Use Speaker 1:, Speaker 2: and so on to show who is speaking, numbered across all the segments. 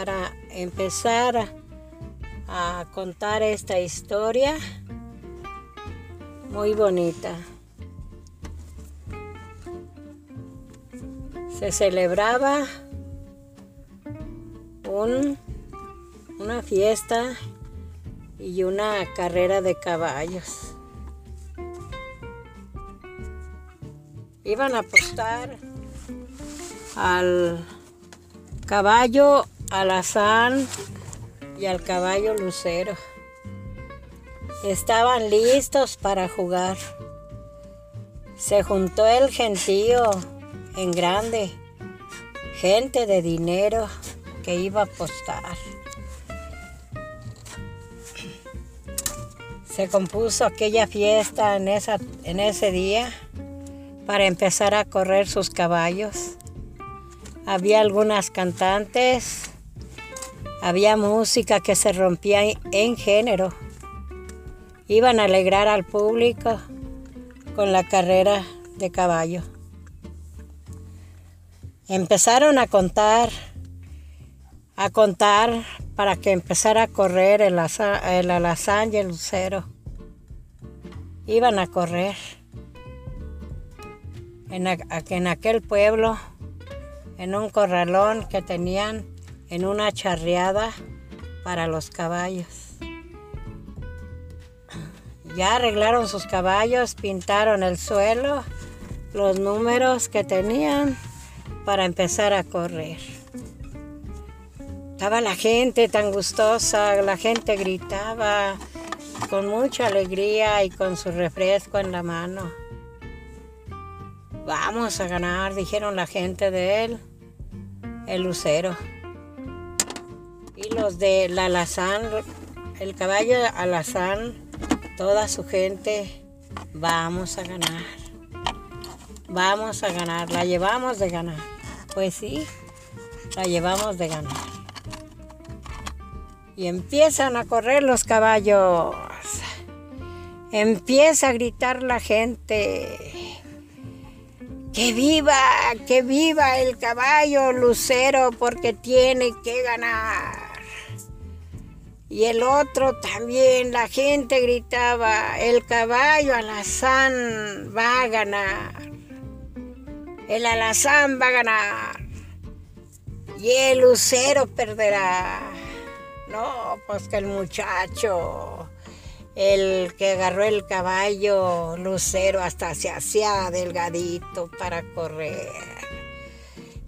Speaker 1: para empezar a contar esta historia muy bonita. Se celebraba un, una fiesta y una carrera de caballos. Iban a apostar al caballo alazán y al caballo lucero. Estaban listos para jugar. Se juntó el gentío en grande, gente de dinero que iba a apostar. Se compuso aquella fiesta en, esa, en ese día para empezar a correr sus caballos. Había algunas cantantes, había música que se rompía en género. Iban a alegrar al público con la carrera de caballo. Empezaron a contar, a contar para que empezara a correr el, el alazán y el lucero. Iban a correr. En, en aquel pueblo, en un corralón que tenían en una charreada para los caballos. Ya arreglaron sus caballos, pintaron el suelo, los números que tenían para empezar a correr. Estaba la gente tan gustosa, la gente gritaba con mucha alegría y con su refresco en la mano. Vamos a ganar, dijeron la gente de él, el lucero. Y los de la alazán, el caballo alazán, toda su gente, vamos a ganar. Vamos a ganar, la llevamos de ganar. Pues sí, la llevamos de ganar. Y empiezan a correr los caballos. Empieza a gritar la gente. Que viva, que viva el caballo lucero porque tiene que ganar. Y el otro también, la gente gritaba, el caballo alazán va a ganar. El alazán va a ganar. Y el lucero perderá. No, pues que el muchacho, el que agarró el caballo lucero hasta se hacía delgadito para correr.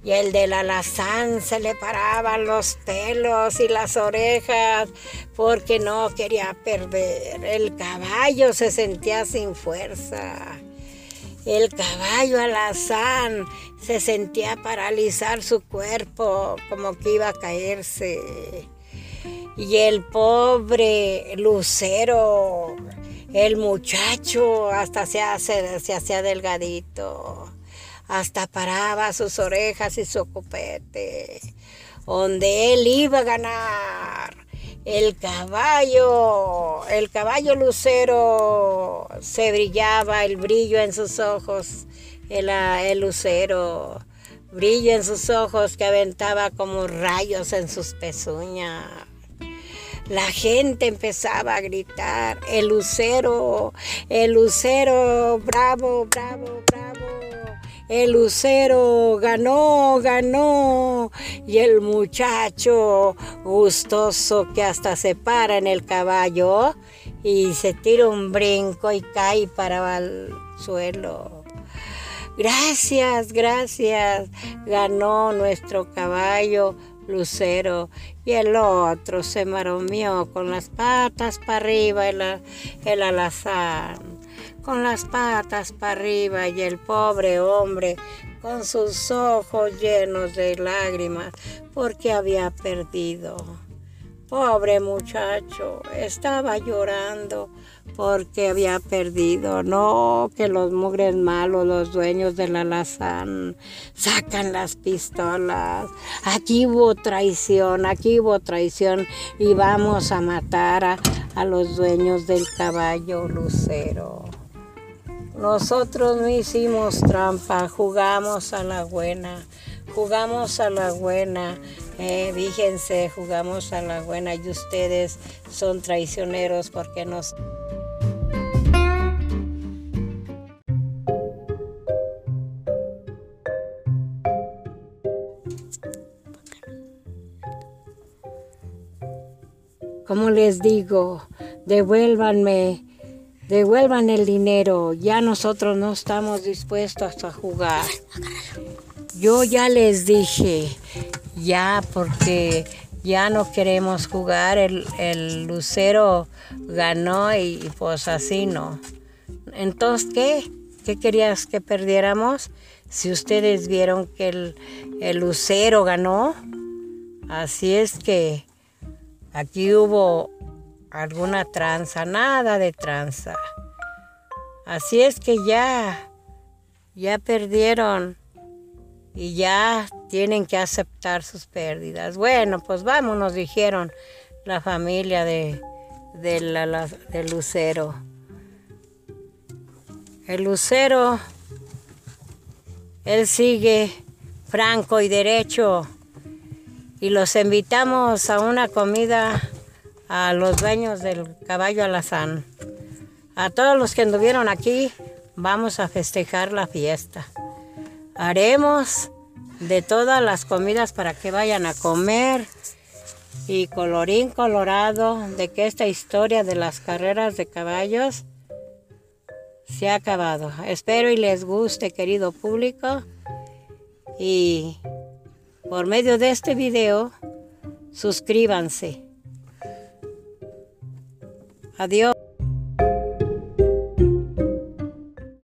Speaker 1: Y el del alazán se le paraban los pelos y las orejas porque no quería perder. El caballo se sentía sin fuerza. El caballo alazán se sentía paralizar su cuerpo como que iba a caerse. Y el pobre lucero, el muchacho, hasta se, hace, se hacía delgadito hasta paraba sus orejas y su copete, donde él iba a ganar. El caballo, el caballo lucero, se brillaba el brillo en sus ojos, el, el lucero, brillo en sus ojos que aventaba como rayos en sus pezuñas. La gente empezaba a gritar, el lucero, el lucero, bravo, bravo, bravo. El lucero ganó, ganó. Y el muchacho gustoso que hasta se para en el caballo y se tira un brinco y cae para el suelo. Gracias, gracias. Ganó nuestro caballo lucero y el otro se maromeó con las patas para arriba el, el alazán con las patas para arriba y el pobre hombre con sus ojos llenos de lágrimas porque había perdido. Pobre muchacho, estaba llorando porque había perdido. No, que los mugres malos, los dueños del alazán, sacan las pistolas. Aquí hubo traición, aquí hubo traición y vamos a matar a los dueños del caballo lucero. Nosotros no hicimos trampa, jugamos a la buena, jugamos a la buena. Eh, fíjense, jugamos a la buena y ustedes son traicioneros porque nos... Como les digo, devuélvanme, devuelvan el dinero, ya nosotros no estamos dispuestos a jugar. Yo ya les dije, ya porque ya no queremos jugar, el, lucero ganó y, pues así no. Entonces, ¿qué? ¿Qué querías que perdiéramos? Si ustedes vieron que el, el lucero ganó, así es que aquí hubo alguna tranza, nada de tranza. Así es que ya, ya perdieron y ya tienen que aceptar sus pérdidas. Bueno, pues vámonos, dijeron la familia de, de, Lucero. El Lucero, él sigue franco y derecho y los invitamos a una comida a los dueños del caballo alazán. A todos los que anduvieron aquí, vamos a festejar la fiesta haremos de todas las comidas para que vayan a comer y colorín colorado de que esta historia de las carreras de caballos se ha acabado. Espero y les guste, querido público. Y por medio de este video, suscríbanse. Adiós.